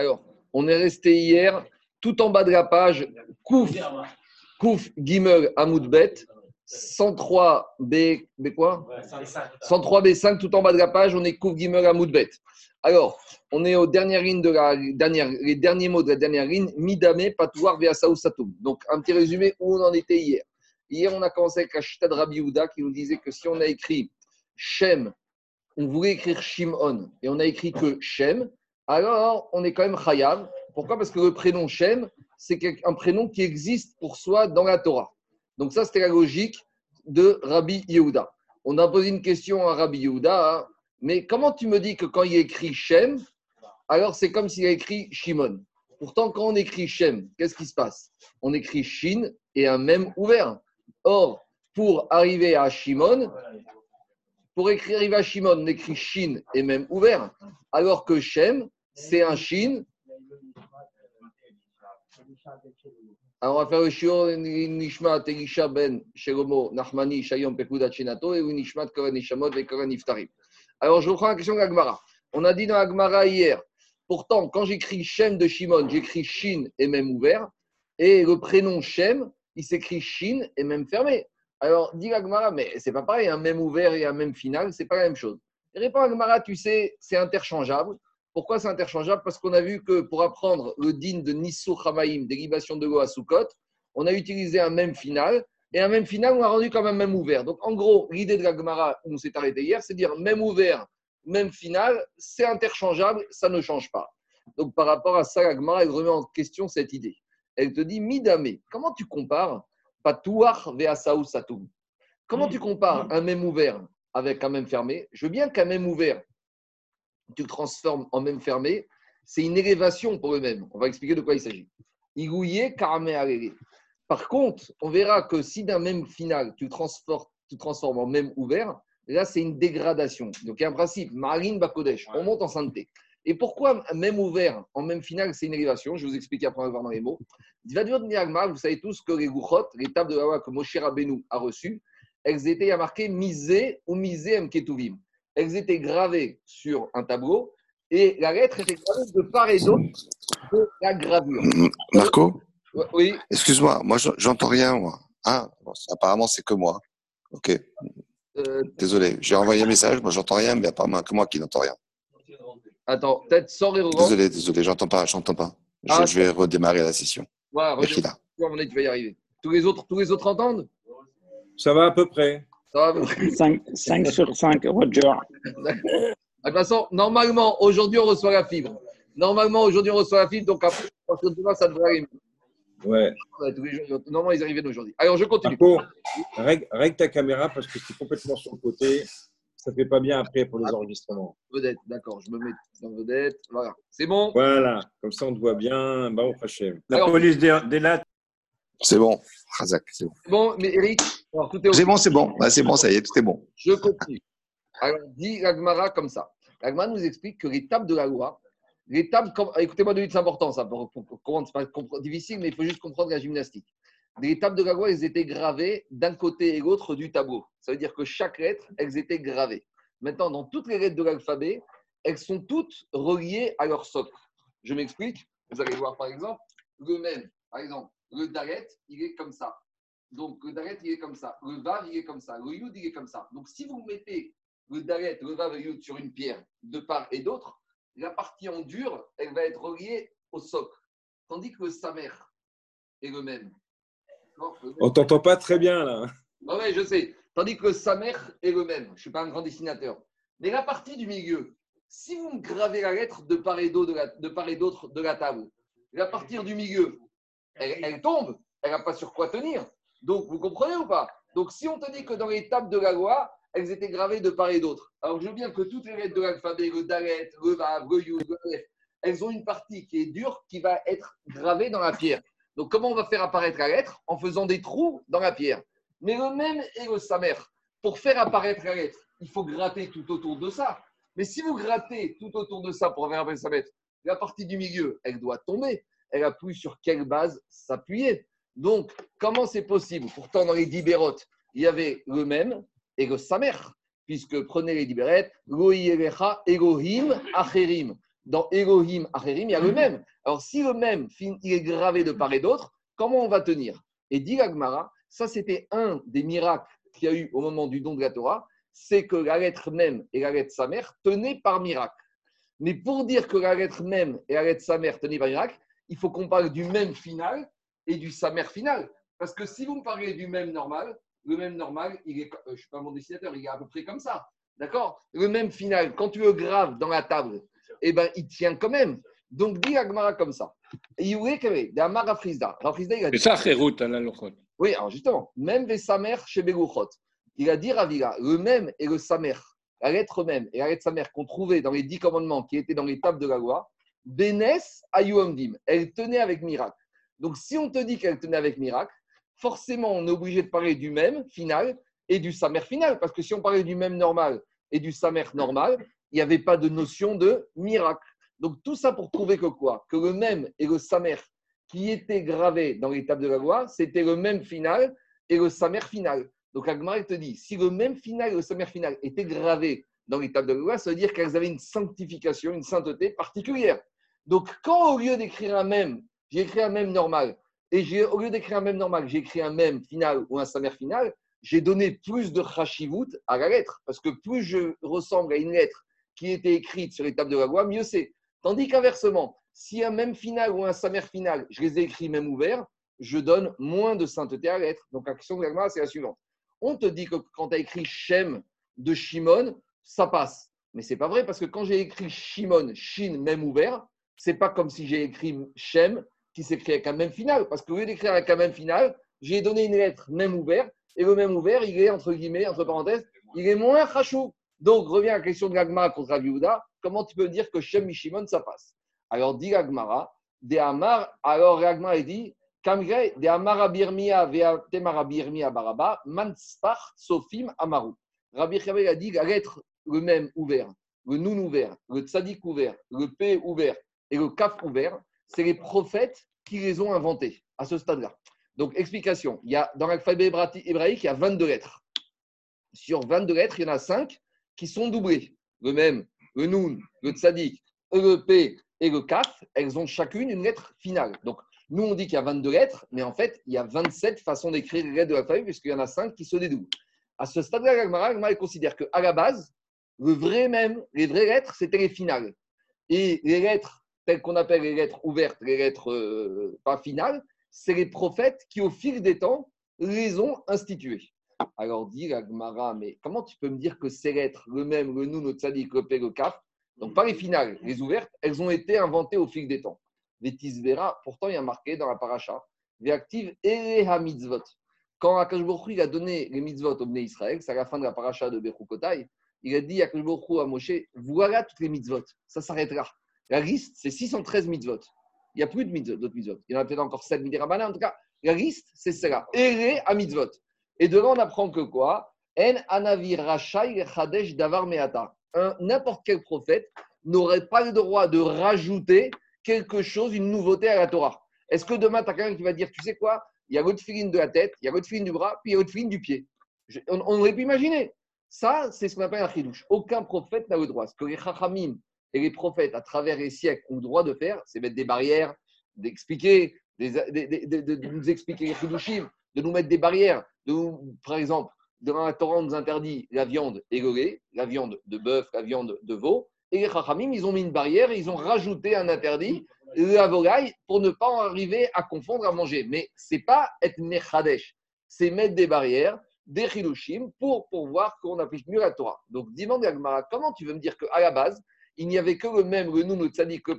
Alors, on est resté hier tout en bas de la page, Kouf, Kouf Gimel Amoudbet, 103 B, B quoi 103 B5, tout en bas de la page, on est Kouf Gimel Amoudbet. Alors, on est aux dernières lignes de la dernière, les derniers mots de la dernière ligne, Midame, Patouar, Veasaou, Satoum. Donc, un petit résumé où on en était hier. Hier, on a commencé avec la Chita de qui nous disait que si on a écrit Shem, on voulait écrire Shimon, et on a écrit que Shem, alors on est quand même Chayav. Pourquoi? Parce que le prénom Shem, c'est un prénom qui existe pour soi dans la Torah. Donc ça, c'était la logique de Rabbi Yehuda. On a posé une question à Rabbi Yehuda, hein. mais comment tu me dis que quand il écrit Shem, alors c'est comme s'il a écrit Shimon? Pourtant, quand on écrit Shem, qu'est-ce qui se passe? On écrit Shin et un même ouvert. Or, pour arriver à Shimon, pour écrire arriver à Shimon, on écrit Shin et même ouvert. Alors que Shem, c'est un Shin alors, on va faire le shiur Nishmat Elisha ben Shelomo Nachmani Shayom Pekudat Shenato et Nishmat Koran Nishamot et Koran Niftarim. Alors, je reprends la question de. On a dit dans l'Agmara hier, pourtant, quand j'écris Shem de Shimon, j'écris Shin et même ouvert, et le prénom Shem, il s'écrit Shin et même fermé. Alors, dit l'Agmara, mais c'est pas pareil, un même ouvert et un même final, c'est pas la même chose. Répond l'Agmara, tu sais, c'est interchangeable. Pourquoi c'est interchangeable? Parce qu'on a vu que pour apprendre le din de Nissou Hamaim, dérivation de l'eau à Sukkot, on a utilisé un même final, et un même final, on a rendu quand même même ouvert. Donc en gros, l'idée de la Gemara, où on s'est arrêté hier, c'est dire même ouvert, même final, c'est interchangeable, ça ne change pas. Donc par rapport à ça, la Gemara, elle remet en question cette idée. Elle te dit, Midame, comment tu compares Patouar Veasaou Satoum Comment tu compares un même ouvert avec un même fermé? Je veux bien qu'un même ouvert, tu transformes en même fermé, c'est une élévation pour le même. On va expliquer de quoi il s'agit. Par contre, on verra que si d'un même final, tu transformes, en même ouvert, là, c'est une dégradation. Donc, il y a un principe, marine bakodesh, on monte en sainteté. Et pourquoi même ouvert en même final, c'est une élévation? Je vous expliquer après, on va voir dans les mots. Vous savez tous que les gouchot, les tables de loi que Moshe Rabbeinu a reçues, elles étaient, il y a misé ou misé mketuvim elles étaient gravées sur un tableau et la lettre était gravée de part et d'autre de la gravure. Marco Oui. Excuse-moi, moi j'entends rien, moi. Ah, apparemment c'est que moi. Ok. Euh, Désolé, j'ai envoyé un message, moi j'entends rien, mais apparemment que moi qui n'entends rien. Attends, peut-être sors et Désolé, désolé, j'entends pas, j'entends pas. Je, ah, vais redémarrer la session. Voilà, tu vas y arriver. Tous les autres, tous les autres entendent? Ça va à peu près. 5, sur 5, Roger. De toute façon, normalement, aujourd'hui, on reçoit la fibre. Normalement, aujourd'hui, on reçoit la fibre, donc après, demain, ça devrait arriver. Ouais. Normalement, ils arrivent aujourd'hui. Alors, je continue. règle, règle, ta caméra parce que c'est complètement sur le côté. Ça ne fait pas bien après pour les enregistrements. Vedette, d'accord. Je me mets dans vedette. Voilà. C'est bon? Voilà. Comme ça, on te voit bien. Bah, on La police des, des c'est bon, Razak, c'est bon. Bon, mais Eric, C'est bon, c'est bon. c'est bon, ça y est, tout est bon. Je continue. Alors, dit l'Agmara comme ça. L'Agmara nous explique que l'étape de la loi, l'étape, écoutez-moi de c'est important, ça, pour, comprendre, c'est pas difficile, mais il faut juste comprendre la gymnastique. Les étapes de la loi, elles étaient gravées d'un côté et l'autre du tableau. Ça veut dire que chaque lettre, elles étaient gravées. Maintenant, dans toutes les lettres de l'alphabet, elles sont toutes reliées à leur socle. Je m'explique. Vous allez voir, par exemple, le même. Par exemple, le Daret, il est comme ça. Donc, le Daret, il est comme ça. Le Vav, il est comme ça. Le Yud, il est comme ça. Donc, si vous mettez le Daret, le Vav et le Yud sur une pierre de part et d'autre, la partie en dur, elle va être reliée au socle. Tandis que le Samer est le même. On t'entend pas très bien, là. Ah oui, je sais. Tandis que le Samer est le même. Je ne suis pas un grand dessinateur. Mais la partie du milieu, si vous me gravez la lettre de part et d'autre de, de la table, la partie du milieu, elle, tombe, elle n'a pas sur quoi tenir. Donc, vous comprenez ou pas? Donc, si on te dit que dans les tables de la loi, elles étaient gravées de part et d'autre. Alors, je veux bien que toutes les lettres de l'alphabet, le dalet, le vav, le yud, le f, elles ont une partie qui est dure qui va être gravée dans la pierre. Donc, comment on va faire apparaître la lettre? En faisant des trous dans la pierre. Mais le même est le samer. Pour faire apparaître la lettre, il faut gratter tout autour de ça. Mais si vous grattez tout autour de ça pour faire apparaître sa lettre, la partie du milieu, elle doit tomber elle appuie sur quelle base? S'appuyer. Donc, comment c'est possible? Pourtant, dans les dibérotes, il y avait le même et le samer, puisque prenez les dibérettes, Elohim Acherim. dans Elohim Acherim, il y a le même. Alors, si le même, il est gravé de part et d'autre, comment on va tenir? Et dit Agmara, ça c'était un des miracles qu'il y a eu au moment du don de la Torah, c'est que la lettre même et la lettre sa mère tenaient par miracle. Mais pour dire que la lettre même et la lettre sa mère tenaient par miracle, il faut qu'on parle du même final et du sa mère final. Parce que si vous me parlez du même normal, le même normal, il est, euh, je ne suis pas mon dessinateur, il est à peu près comme ça. D'accord? Le même final, quand tu le graves dans la table, eh ben, il tient quand même. Donc, dit Agmara comme ça. C'est ça, à la Oui, alors justement, même les Samer chez Beguchot, il a dit Ravila, le même et le Samer, la lettre même et la lettre Samer qu'on trouvait dans les dix commandements qui étaient dans les tables de la loi, Benes Ayuamdim, elle tenait avec miracle. Donc, si on te dit qu'elle tenait avec miracle, forcément, on est obligé de parler du même final et du Samer final. Parce que si on parlait du même normal et du Samer normal, il n'y avait pas de notion de miracle. Donc tout ça pour prouver que quoi? Que le même et le Samer qui étaient gravés dans l'étape de la loi, c'était le même final et le Samer final. Donc Agmar te dit, si le même final et le Samer final étaient gravés dans l'étape de la loi, ça veut dire qu'elles avaient une sanctification, une sainteté particulière. Donc quand au lieu d'écrire un même, j'ai écrit un même normal, et au lieu d'écrire un même normal, j'ai écrit un même final ou un Samer final, j'ai donné plus de chashivut à la lettre. Parce que plus je ressemble à une lettre qui était écrite sur l'étape de la loi, mieux c'est. Tandis qu'inversement, si un même final ou un samer final, je les ai écrits même ouverts, je donne moins de sainteté à la lettre. Donc la question de la c'est la suivante. On te dit que quand tu as écrit Shem de Shimon, ça passe. Mais c'est pas vrai parce que quand j'ai écrit Shimon, Shin, même ouvert, c'est pas comme si j'ai écrit Shem qui s'écrit avec un même final. Parce que au lieu d'écrire avec un même final, j'ai donné une lettre même ouvert et le même ouvert, il est entre guillemets, entre parenthèses, il est moins chachou. Donc, revient à la question de l'agma contre Rabiouda. Comment tu peux dire que Shem Mishimon, ça passe? Alors, dit l'agmara, de alors l'agma est dit, Kamgre, de Amar Abirmia, Vea Temar Abirmia Baraba, Manspar, Sofim, Amaru. Rabbi Chabé a dit la lettre, le même ouvert, le nun ouvert, le tzadik ouvert, le p ouvert et le kaf ouvert, c'est les prophètes qui les ont inventés à ce stade-là. Donc, explication. Il y a, dans l'alphabet hébraïque, il y a 22 lettres. Sur 22 lettres, il y en a 5 qui sont doublées. Le même, le Nun, le Tzadik, le P et le Kaf, elles ont chacune une lettre finale. Donc, nous, on dit qu'il y a 22 lettres, mais en fait, il y a 27 façons d'écrire les lettres de l'alphabet, puisqu'il y en a 5 qui se dédoublent. À ce stade-là, l'Agmara considère qu'à la base, le vrai même, les vraies lettres, c'était les finales. Et les lettres, qu'on appelle les lettres ouvertes, les lettres euh, pas finales, c'est les prophètes qui, au fil des temps, les ont instituées. Alors dit la Gemara, mais comment tu peux me dire que ces lettres, le même, le nous, le tzadik, le le kaf, donc pas les finales, les ouvertes, elles ont été inventées au fil des temps. Les tisvera, pourtant il y a marqué dans la paracha, réactive ha mitzvot. Quand Akash il a donné les mitzvot au Bnei Israël, c'est à la fin de la paracha de Bechukotai, il a dit à Akash à Moshe, voilà toutes les mitzvot, ça s'arrêtera. La liste, c'est 613 mitzvot. Il n'y a plus de mitzvot, d'autres mitzvot. Il y en a peut-être encore 7 mitzvot. En tout cas, la liste, c'est cela. Ere à mitzvot. Et de là, on apprend que quoi? En anavi chadesh davar meata. N'importe quel prophète n'aurait pas le droit de rajouter quelque chose, une nouveauté à la Torah. Est-ce que demain, tu as quelqu'un qui va dire, tu sais quoi? Il y a l'autre filine de la tête, il y a l'autre filine du bras, puis il y a l'autre filine du pied. on, aurait pu imaginer. Ça, c'est ce qu'on appelle un chidouche. Aucun prophète n'a le droit. Ce que les chachamim et les prophètes, à travers les siècles, ont le droit de faire, c'est mettre des barrières, d'expliquer, de, nous expliquer les chidushim, de nous mettre des barrières. De par exemple, dans la Torah, on nous interdit la viande égorée, la viande de bœuf, la viande de veau. Et les Chachamim, ils ont mis une barrière, ils ont rajouté un interdit, la volaille, pour ne pas en arriver à confondre à manger. Mais ce n'est pas être mechadesh, c'est mettre des barrières, des chidushim, pour, pour voir qu'on applique mieux la Torah. Donc, demande à comment tu veux me dire qu'à la base, il n'y avait que le même, le nous, le tzadik, le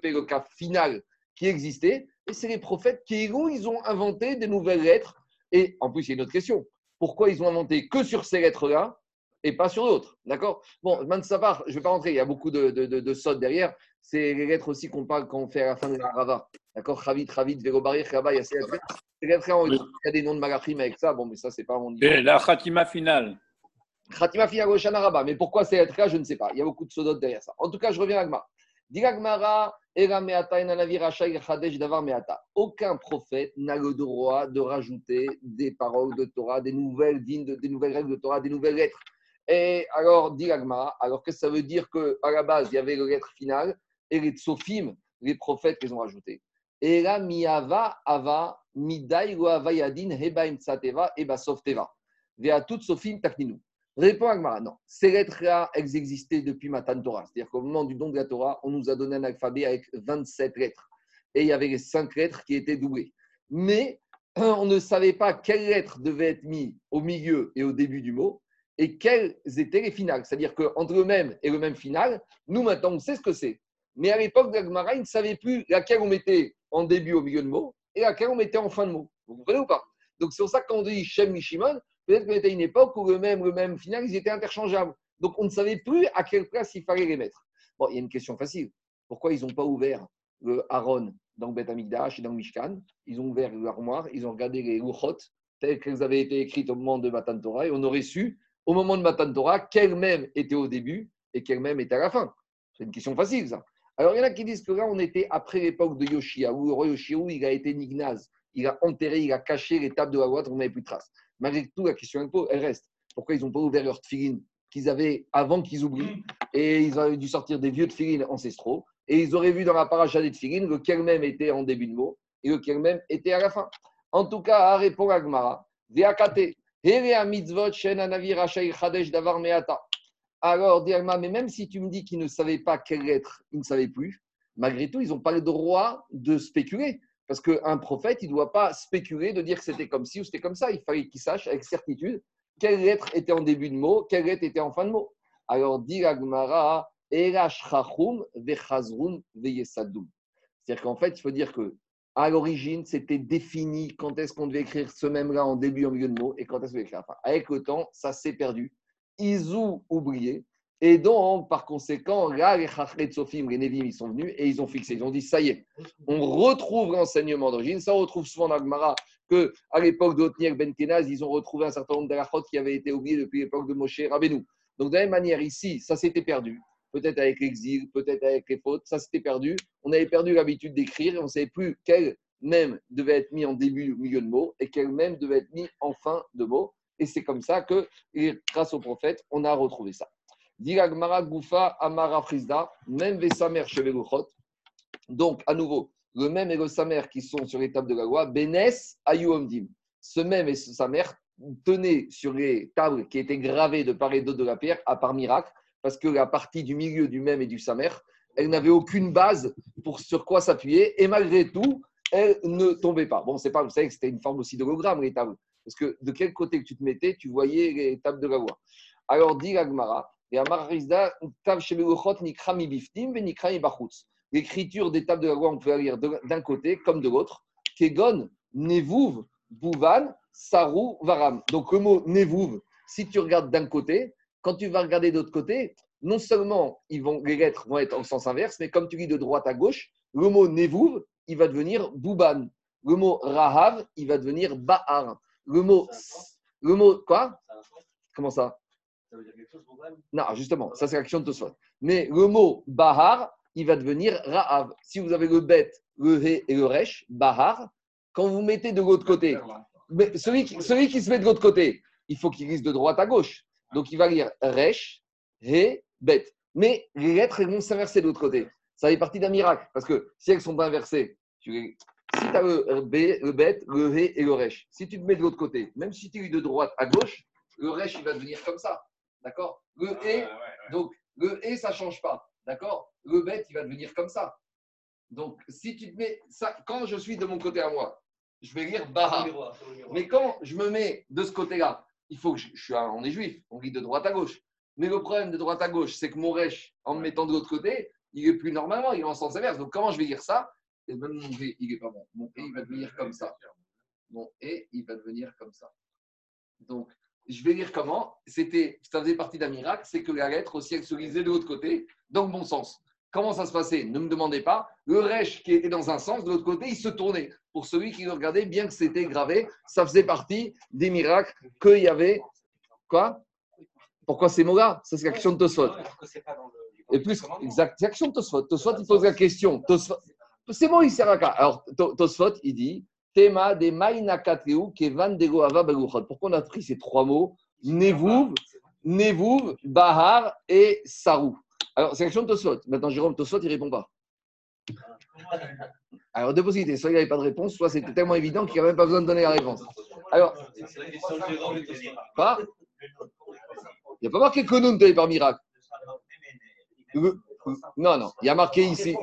final qui existait, et c'est les prophètes qui, ils ont inventé des nouvelles lettres. Et en plus, il y a une autre question. Pourquoi ils ont inventé que sur ces lettres-là et pas sur d'autres? D'accord? Bon, savoir, je ne vais pas rentrer, il y a beaucoup de, de, de, derrière. C'est les lettres aussi qu'on parle quand on fait à la fin de la Rava. D'accord? Ravit, Ravit, Vérobarir, Rava, il y a ces lettres. il y a des noms de Malachim avec ça. Bon, mais ça, c'est pas mon niveau. Et la Khatima finale. Khatima Shana Mais pourquoi ces lettres-là Je ne sais pas. Il y a beaucoup de sodotes derrière ça. En tout cas, je reviens à Agma. Aucun prophète n'a le droit de rajouter des paroles de Torah, des nouvelles dignes, des nouvelles règles de Torah, des nouvelles lettres. Et alors, dit alors que ça veut dire qu'à la base, il y avait les lettres finales et les tsofim, les prophètes les ont rajoutés. Et là, miava ava midai yadin heba imtsateva eba softeva. Vea tout sofim takninu. Répond Agmara, non. Ces lettres-là, elles existaient depuis Matan Torah. C'est-à-dire qu'au moment du don de la Torah, on nous a donné un alphabet avec 27 lettres. Et il y avait les 5 lettres qui étaient doublées. Mais on ne savait pas quelles lettres devaient être mises au milieu et au début du mot et quelles étaient les finales. C'est-à-dire qu'entre le même et le même final, nous maintenant, on sait ce que c'est. Mais à l'époque d'Agmara, ils ne savaient plus laquelle on mettait en début au milieu de mot et laquelle on mettait en fin de mot. Vous comprenez ou pas? Donc c'est pour ça qu'on dit Shem Mishimon, peut-être qu'on était à une époque où le même, le même final, ils étaient interchangeables. Donc on ne savait plus à quelle place il fallait les mettre. Bon, il y a une question facile. Pourquoi ils n'ont pas ouvert le Aaron dans Beth Amikdash et dans le Mishkan? Ils ont ouvert l'armoire, ils ont regardé les Luchot telles qu'elles avaient été écrites au moment de Matan Torah et on aurait su au moment de Matan Torah quelle même était au début et quelle même était à la fin. C'est une question facile ça. Alors, il y en a qui disent que là, on était après l'époque de Yoshia, où le roi Yoshia, il a été nignaz. Il a enterré, il a caché les tables de la loi, on n'avait plus de traces. Malgré tout, la question, elle reste. Pourquoi ils n'ont pas ouvert leur tfilin qu'ils avaient avant qu'ils oublient Et ils auraient dû sortir des vieux tfilin ancestraux. Et ils auraient vu dans la paracha des tfilin lequel même était en début de mot et lequel même était à la fin. En tout cas, à répondre à Gmara, Veakate, mitzvot shen anavi chadesh davar meata. Alors, Diagma, mais même si tu me dis qu'ils ne savaient pas quelle lettre, ils ne savaient plus, malgré tout, ils n'ont pas le droit de spéculer. Parce qu'un prophète, il ne doit pas spéculer de dire que c'était comme ci ou c'était comme ça. Il fallait qu'il sache avec certitude quelle lettre était en début de mot, quelle lettre était en fin de mot. Alors, dit C'est-à-dire qu'en fait, il faut dire que à l'origine, c'était défini quand est-ce qu'on devait écrire ce même-là en début, en milieu de mot, et quand est-ce qu'on devait écrire Avec le temps, ça s'est perdu ils ont oublié. Et donc, par conséquent, là, les Chachret Sofim, les ils sont venus et ils ont fixé. Ils ont dit, ça y est, on retrouve l'enseignement d'origine. Ça, on retrouve souvent dans Agmara qu'à l'époque d'Otniel Ben Kenaz, ils ont retrouvé un certain nombre d'alachot qui avaient été oubliés depuis l'époque de Moshe Rabbeinu. Donc, de la même manière, ici, ça s'était perdu. Peut-être avec l'exil, peut-être avec les fautes, ça s'était perdu. On avait perdu l'habitude d'écrire et on ne savait plus quel même devait être mis en début ou milieu de mot et quel même devait être mis en fin de mot. Et c'est comme ça que, grâce au prophète, on a retrouvé ça. Diragmara Goufa Amara Frisda, même Vesamer Cheveluchot. Donc, à nouveau, le même et le Samer qui sont sur les tables de la loi, Benes Ayuomdim. Ce même et ce Samer tenaient sur les tables qui étaient gravées de part et d'autre de la pierre, à part miracle, parce que la partie du milieu du même et du Samer, elle n'avait aucune base pour sur quoi s'appuyer, et malgré tout, elle ne tombait pas. Bon, c'est pas, vous savez que c'était une forme aussi d'hologramme, les tables. Parce que de quel côté tu te mettais, tu voyais les tables de la loi. Alors, dit l'Agmara, L'écriture des tables de la loi, on peut la lire d'un côté comme de l'autre. Kegon, Nevouv, Bouvan, Sarou, Varam. Donc le mot Nevouv, si tu regardes d'un côté, quand tu vas regarder de l'autre côté, non seulement ils vont, les lettres vont être en sens inverse, mais comme tu lis de droite à gauche, le mot Nevouv, il va devenir Bouban. Le mot Rahav, il va devenir Bahar. Le mot, le mot quoi? Comment ça? Ça veut dire quelque chose Non, justement, ça c'est l'action de Tosfot. Mais le mot Bahar, il va devenir Ra'av. Si vous avez le bet, le He et le Resh, Bahar, quand vous mettez de l'autre côté, mais celui, qui, se met de l'autre côté, il faut qu'il lise de droite à gauche. Donc il va lire Resh, He, Bet. Mais les lettres vont s'inverser de l'autre côté. Ça fait partie d'un miracle. Parce que si elles ne sont pas inversées, si tu as le, B, le bet, le He et le Resh, si tu te mets de l'autre côté, même si tu es de droite à gauche, le Resh, il va devenir comme ça. D'accord? Le He, donc le He, ça ne change pas. D'accord? Le bet, il va devenir comme ça. Donc, si tu te mets. Ça, quand je suis de mon côté à moi, je vais lire Baha. Mais quand je me mets de ce côté-là, il faut que je, je suis on est juif, on lit de droite à gauche. Mais le problème de droite à gauche, c'est que mon en me mettant de l'autre côté, il est plus normalement, il est en sens inverse. Donc, comment je vais lire ça? Et même mon V, il n'est pas bon. Mon E, il va devenir comme ça. Mon E, il va devenir comme ça. Donc, je vais lire comment. C'était, ça faisait partie d'un miracle, c'est que la lettre aussi, elle se lisait de l'autre côté, dans le bon sens. Comment ça se passait? Ne me demandez pas. Le Resh qui était dans un sens, de l'autre côté, il se tournait. Pour celui qui le regardait, bien que c'était gravé, ça faisait partie des miracles qu'il y avait. Quoi? Pourquoi ces mots-là? C'est l'action de Tosfot. Et plus, exact, c'est l'action de Tosfot. Tosfot, il pose la question. Tosfot, c'est bon, il sert à Alors, Tosfot, il dit Tema de Mainakatreu Kevan Dego Ava Pourquoi on a pris ces trois mots Nevouv, Nevouv, Bahar et Sarou. Alors, c'est l'action de Tosfot. Maintenant, Jérôme, Tosfot, il ne répond pas. Alors, deux possibilités. Soit il n'y avait pas de réponse, soit c'était tellement évident qu'il n'y a même pas besoin de donner la réponse. Alors, pas Il n'y a pas marqué que nous tenait par miracle. Non, non. Il y a marqué ici.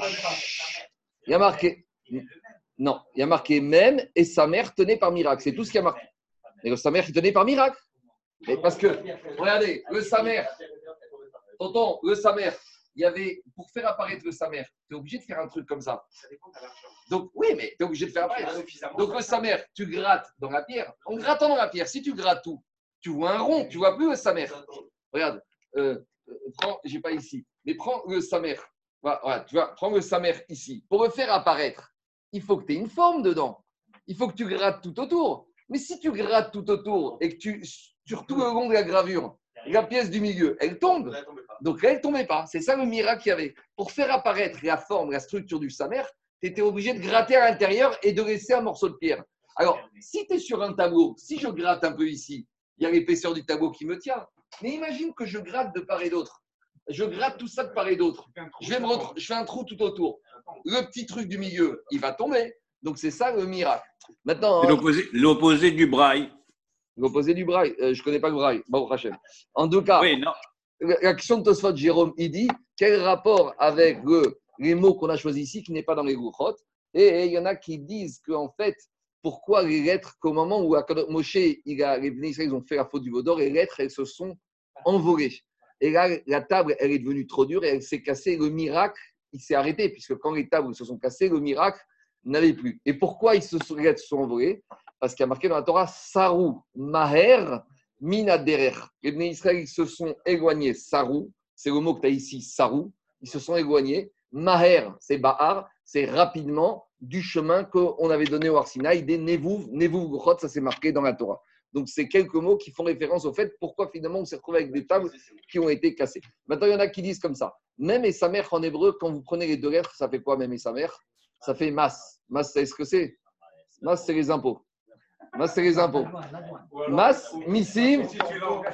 Il y a marqué. Non, il y a marqué même et sa mère tenait par miracle. C'est tout ce qu'il y a marqué. Mais sa mère, il tenait par miracle. Parce que, regardez, le Samer, tonton, le Samer, il y avait, pour faire apparaître le Samer, tu es obligé de faire un truc comme ça. Donc, oui, mais tu es obligé de faire apparaître. Donc, le Samer, tu grattes dans la pierre. En grattant dans la pierre, si tu grattes tout, tu vois un rond, tu vois plus le Samer. Regarde, euh, euh, prends, j'ai pas ici, mais prends le Samer. Voilà, tu vois, prends le Samer ici. Pour le faire apparaître, il faut que tu aies une forme dedans. Il faut que tu grattes tout autour. Mais si tu grattes tout autour et que tu, sur tout le long de la gravure, la pièce du milieu, elle tombe. Donc elle ne tombait pas. C'est ça le miracle qu'il y avait. Pour faire apparaître la forme, la structure du samer, tu étais obligé de gratter à l'intérieur et de laisser un morceau de pierre. Alors, si tu es sur un tableau, si je gratte un peu ici, il y a l'épaisseur du tableau qui me tient. Mais imagine que je gratte de part et d'autre. Je gratte tout ça de part et d'autre. Je, je fais un trou tout autour. Le petit truc du milieu, il va tomber. Donc c'est ça le miracle. Maintenant, l'opposé du braille. L'opposé du braille. Euh, je ne connais pas le braille. Bon, En tout cas, oui, l'action de Tosfot Jérôme, il dit quel rapport avec les mots qu'on a choisis ici qui n'est pas dans les Gouchot Et il y en a qui disent qu'en fait, pourquoi les lettres, qu'au moment où Moshe, il a, les ils ont fait la faute du Vaudor, les lettres, elles se sont envolées? Et là, la table, elle est devenue trop dure et elle s'est cassée. Le miracle, il s'est arrêté, puisque quand les tables se sont cassées, le miracle n'avait plus. Et pourquoi ils se sont, sont envolées parce qu'il y a marqué dans la Torah Sarou, Maher, Minaderer. Les Bnei Israël se sont éloignés. Sarou, c'est le mot que tu as ici, Sarou. Ils se sont éloignés. Maher, c'est Bahar, c'est rapidement du chemin qu'on avait donné au Arsinaï, des Nevouv, Nevouv ça c'est marqué dans la Torah. Donc, c'est quelques mots qui font référence au fait pourquoi finalement on s'est retrouvé avec des tables qui ont été cassées. Maintenant, il y en a qui disent comme ça. Même et sa mère en hébreu, quand vous prenez les deux lettres, ça fait quoi même et sa mère? Ça fait mas. Mas, c'est ce que c'est? Mas, c'est les impôts. Mas, c'est les impôts. Mas, missim.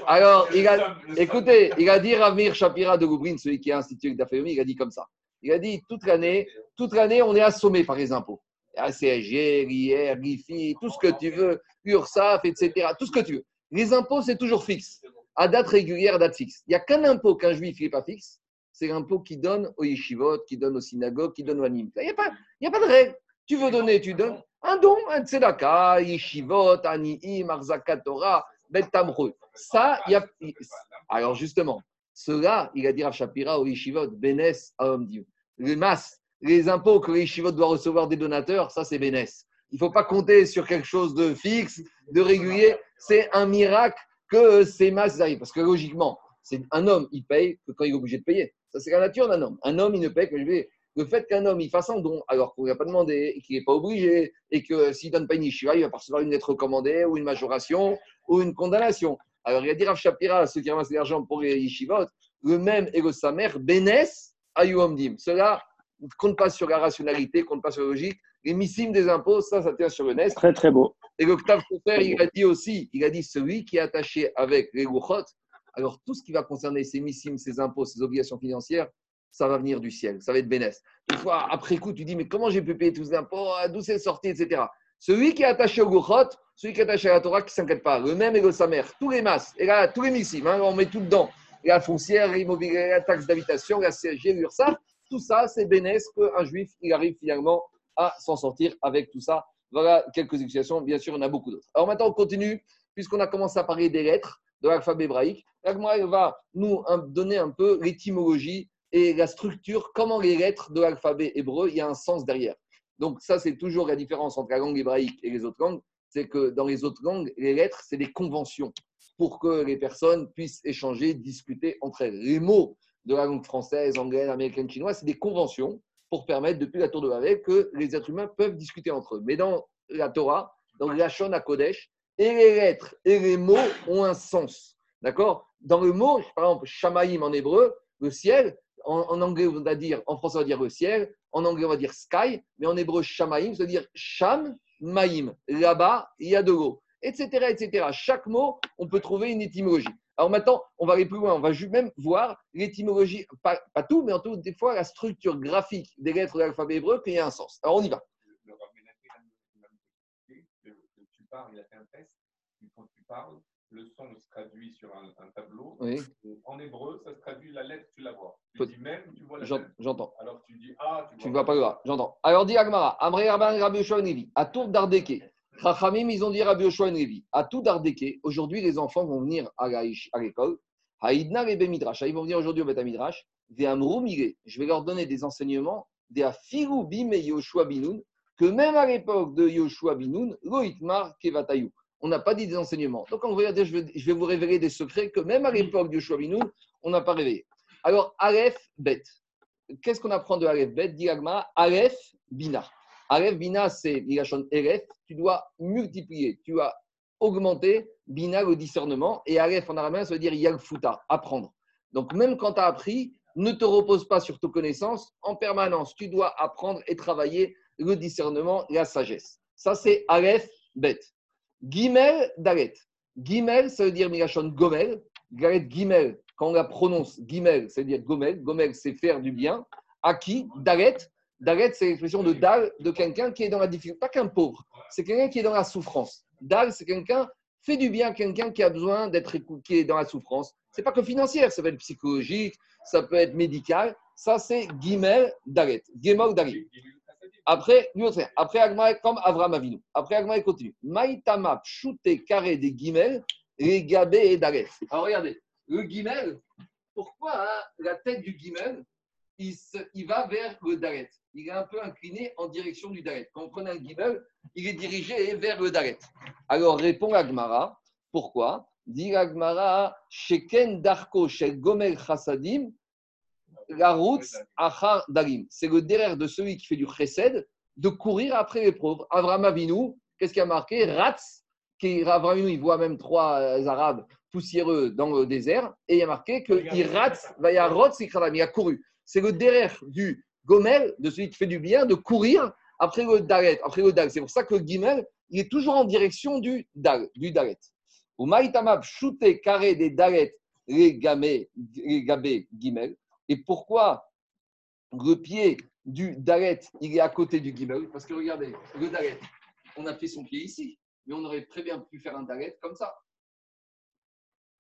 Alors, il a, écoutez, il a dit Ravir Shapira de Goubrin, celui qui a institué le il a dit comme ça. Il a dit toute l'année, toute l'année, on est assommé par les impôts. ACSG, RIR, RIFI, tout ce que tu veux, URSAF, etc. Tout ce que tu veux. Les impôts, c'est toujours fixe. À date régulière, à date fixe. Il n'y a qu'un impôt qu'un juif n'est pas fixe. C'est l'impôt qui donne aux yeshivot, qui donne aux synagogues, qui donne aux anim. Il n'y a, pas, a pas de règle. Tu veux donner, tu donnes. Un don, un tzedaka, yeshivot, ani'im, arzakat Torah, bet Ça, il y a. Alors justement, cela, il a dit à Shapira au yeshivot, benes aom Dieu. Les impôts que les yeshivot doivent recevoir des donateurs, ça c'est benes. Il ne faut pas compter sur quelque chose de fixe, de régulier. C'est un miracle que ces masses arrivent. Parce que logiquement, c'est un homme, il paye que quand il est obligé de payer. Ça, c'est la nature d'un homme. Un homme, il ne paye que le fait qu'un homme il fasse un don alors qu'on ne a pas demandé, qu'il n'est pas obligé, et que s'il ne donne pas une yeshiva, il va recevoir une lettre recommandée ou une majoration ou une condamnation. Alors il a dit Rav Shapira, ceux qui ramassent l'argent pour les le même et le samer, bénès ayuamdim. Cela ne compte pas sur la rationalité, ne compte pas sur la logique. Les missimes des impôts, ça, ça tient sur le nez. Très, très beau. Et l'octave Sofer, il a dit aussi, il a dit celui qui est attaché avec les louchot, alors tout ce qui va concerner ces missimes, ces impôts, ces obligations financières, ça va venir du ciel, ça va être bénès. Une fois, après coup, tu dis, mais comment j'ai pu payer tous les impôts, d'où c'est sorti, etc. Celui qui est attaché au Gouchot, celui qui est attaché à la Torah, qui ne s'inquiète pas, le même et sa mère, tous les masses, et là, tous les missiles, hein, on met tout dedans. La foncière, l'immobilier, la taxe d'habitation, la CSG, l'URSA, tout ça, c'est bénès qu'un juif, il arrive finalement à s'en sortir avec tout ça. Voilà quelques explications, bien sûr, en a beaucoup d'autres. Alors maintenant, on continue, puisqu'on a commencé à parler des lettres de l'alphabet hébraïque. L'Agmara va nous donner un peu l'étymologie et la structure, comment les lettres de l'alphabet hébreu, il y a un sens derrière. Donc ça, c'est toujours la différence entre la langue hébraïque et les autres langues, c'est que dans les autres langues, les lettres, c'est des conventions pour que les personnes puissent échanger, discuter entre elles. Les mots de la langue française, anglaise, américaine, chinoise, c'est des conventions pour permettre, depuis la tour de Babel, que les êtres humains peuvent discuter entre eux. Mais dans la Torah, dans la à Kodesh, et les lettres et les mots ont un sens. D'accord? Dans le mot, par exemple, Shamaïm en hébreu, le ciel, en, anglais, on va dire, en français, on va dire le ciel, en anglais, on va dire sky, mais en hébreu, shamaim, c'est-à-dire sham, maïm. Là-bas, il y a de l'eau, etc., etc. Chaque mot, on peut trouver une étymologie. Alors maintenant, on va aller plus loin. On va même voir l'étymologie, pas, pas tout, mais en tout, des fois, la structure graphique des lettres de l'alphabet hébreu, qu'il y a un sens. Alors on y va. tu parles, il a fait un test, quand tu parles, le son se traduit sur un, un tableau. Oui, En hébreu, ça se traduit, la lettre, tu la vois. Tu dis même, tu vois la lettre. j'entends. Alors tu dis ah, tu Tu ne vois pas le voir, j'entends. Alors dit Agmara, Amré Rabban Rabbi Levi, à Tour d'Ardeke. Chachamim, ils ont dit Rabbi Yoshua Levi. À Tour d'Ardeke, aujourd'hui, les enfants vont venir à l'école. Haïdna et Midrash. Ils vont venir aujourd'hui au Beth Midrash. Des Amrou Mire. Je vais leur donner des enseignements. Des Afiru Bim et Yoshua Binoun. Que même à l'époque de Yoshua Binoun, Loïtmar Kevatayou. On n'a pas dit des enseignements. Donc, on va dire, je vais, vous révéler des secrets que même à l'époque de Yoshua Binoun, on n'a pas révélé. Alors, Aleph, Bet. Qu'est-ce qu'on apprend de Aleph, Bet? Dit Agmara, Aleph, Bina. Aleph, Bina, c'est Milachon Elef. Tu dois multiplier, tu dois augmenter Bina, le discernement. Et Aleph en arabe, ça veut dire Yalfuta, apprendre. Donc, même quand tu as appris, ne te repose pas sur tes connaissances. En permanence, tu dois apprendre et travailler le discernement, la sagesse. Ça, c'est Aleph, Bet. Gimel, Dalet. Gimel, ça veut dire Milachon Gomel. Galet Gimel, quand on la prononce, Gimel, ça veut dire Gomel. Gomel, c'est faire du bien. Qui Dalet. Dalet, c'est l'expression de Dal, de quelqu'un qui est dans la difficulté. Pas qu'un pauvre, c'est quelqu'un qui est dans la souffrance. Dal, c'est quelqu'un, fait du bien à quelqu'un qui a besoin d'être écouté, qui est dans la souffrance. C'est pas que financière, ça peut être psychologique, ça peut être médical. Ça, c'est Gimel, Dalet. Gimel, Dalet. Après, après Agma, comme Avram Avinu. Après Agma, il continue. Maïtama, shooté, carré des guimel, les gabé et dalet. Alors regardez, le guimel, pourquoi hein, la tête du guimel, il, se- il va vers le dalet Il est un peu incliné en direction du dalet. Quand on prend un guimel, il est dirigé vers le dalet. Alors répond Agmara, pourquoi? Dit Agmara, Sheken Darko, Shel Gomel Chassadim, la route Achar Dalim. C'est le derrière de celui qui fait du chesed de courir après les pauvres. Avram Avinu, qu'est-ce qui a marqué? Ratz, qui Avram Avinu, il voit même trois euh, Arabes poussiéreux dans le désert, et il y a marqué qu'il ratz, il a couru. C'est le derrière du Gomel, de celui qui fait du bien, de courir après le Dalet, après le. C'est pour ça que le Gimel, il est toujours en direction du du Dalet. Ou Maïtamab, shooté carré des Dalet, les gamés, les gabés Gimel. Et pourquoi le pied du Dalet, il est à côté du Gimel? Parce que regardez, le Dalet, on a fait son pied ici, mais on aurait très bien pu faire un Dalet comme ça.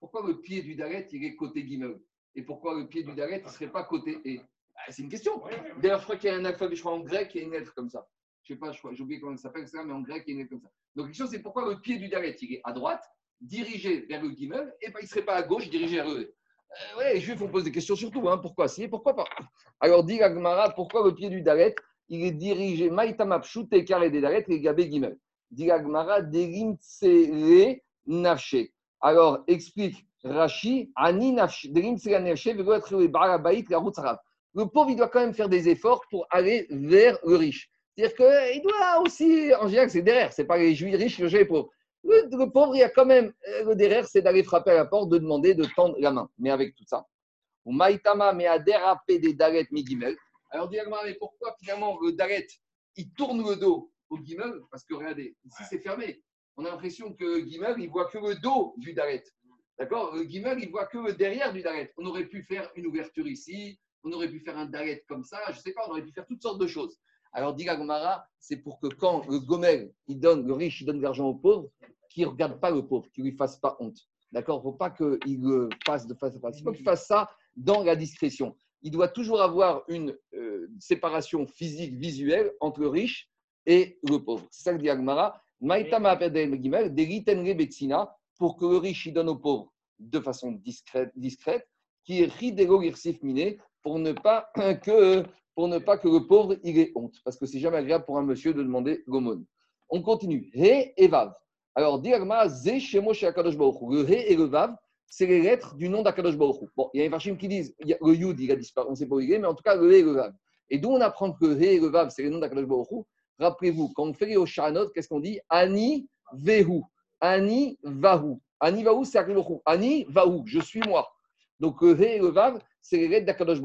Pourquoi le pied du Dalet, il est côté Gimel? Et pourquoi le pied du Dalet, il ne serait pas côté E Ah, C'est une question. D'ailleurs, je crois qu'il y a un alphabet, je crois en grec, il y a une lettre comme ça. Je ne sais pas, j'ai oublié comment ça s'appelle, mais en grec, il y a une lettre comme ça. Donc, la question, c'est pourquoi le pied du Dalet, il est à droite, dirigé vers le Gimel, et pas- il ne serait pas à gauche, dirigé vers eux. Euh, ouais, les Juifs, on pose des questions surtout. Hein, pourquoi si? Et pourquoi pas? Alors, dit Agmara, pourquoi le pied du Dalet, il est dirigé, Maïtamap, shooté, carré des Dalet, et Gabé Gimel. Dit Agmara, Derim Tsere Nafshe. Alors, explique Rashi. Le pauvre, il doit quand même faire des efforts pour aller vers le riche. C'est-à-dire qu'il doit aussi, en général, c'est derrière, c'est pas les juifs riches, les pauvres. Le, le pauvre, il y a quand même, euh, le derrière, c'est d'aller frapper à la porte, de demander, de tendre la main. Mais avec tout ça, ou Maïtama, mais à déraper des dalet migimel. Alors, dis mais pourquoi finalement le dalet, il tourne le dos au gimel Parce que regardez, ici c'est fermé. On a l'impression que le gimel, il voit que le dos du dalet. D'accord? Le gimel, il voit que le derrière du dalet. On aurait pu faire une ouverture ici, on aurait pu faire un dalet comme ça, je ne sais pas, on aurait pu faire toutes sortes de choses. Alors, dit la Gomara, c'est pour que quand le gomel, il donne, le riche, il donne de l'argent au pauvre, qu'il ne regarde pas le pauvre, qu'il ne lui fasse pas honte. D'accord? Il ne faut pas qu'il le fasse de face à face. Il faut qu'il fasse ça dans la discrétion. Il doit toujours avoir une euh, séparation physique, visuelle entre le riche et le pauvre. C'est ça que dit Agmara. Maïtama pour que le riche il donne au pauvre de façon discrète, qui est ridego irsif miné, pour ne pas que pour ne pas que le pauvre il ait honte, parce que c'est jamais agréable pour un monsieur de demander l'aumône. On continue. He et vav. Alors, Agmara, ze chez Akadosh Baruch Hu. Le he et le vav, c'est les lettres du nom d'Akadosh Baruch. Bon, il y a un farshim qui disent, y le yud, il a disparu, on ne sait pas où il est, mais en tout cas, le he et le vav. Et d'où on apprend que le et le vav, c'est les noms d'Akadosh Baruch. Rappelez-vous, quand on fait les Oshanot, qu'est-ce qu'on dit? Ani vehu. Ani vahu. Ani vahu, c'est Akadosh Baruch Hu. Ani vahu, je suis moi. Donc, le he et le vav, c'est les lettres d'Akadosh.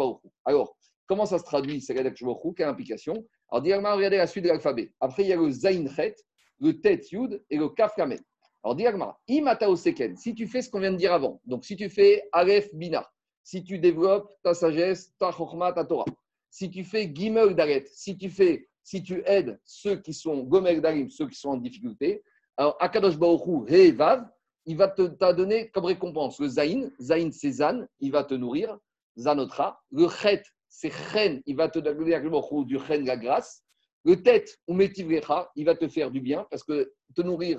Alors, comment ça se traduit, ces lettres d'Akadosh Quelle implication? Alors, directement, regardez la suite de l'alphabet. Après, il y a le zain chet, le tet yud et le kaf kamet. Alors, Agmara, imata seken, si tu fais ce qu'on vient de dire avant, donc si tu fais Aleph Bina, si tu développes ta sagesse, ta chokma, ta Torah, si tu fais Gimel Daret, si tu fais, si tu aides ceux qui sont Gomel Darim, ceux qui sont en difficulté, alors Akadosh Vav, il va te t'a donner comme récompense le Zain, Zain c'est Zan, il va te nourrir, Zanotra, le Chet, c'est Chen, il va te donner du Chen, la grâce, le Tête, ou Metivrecha, il va te faire du bien, parce que te nourrir,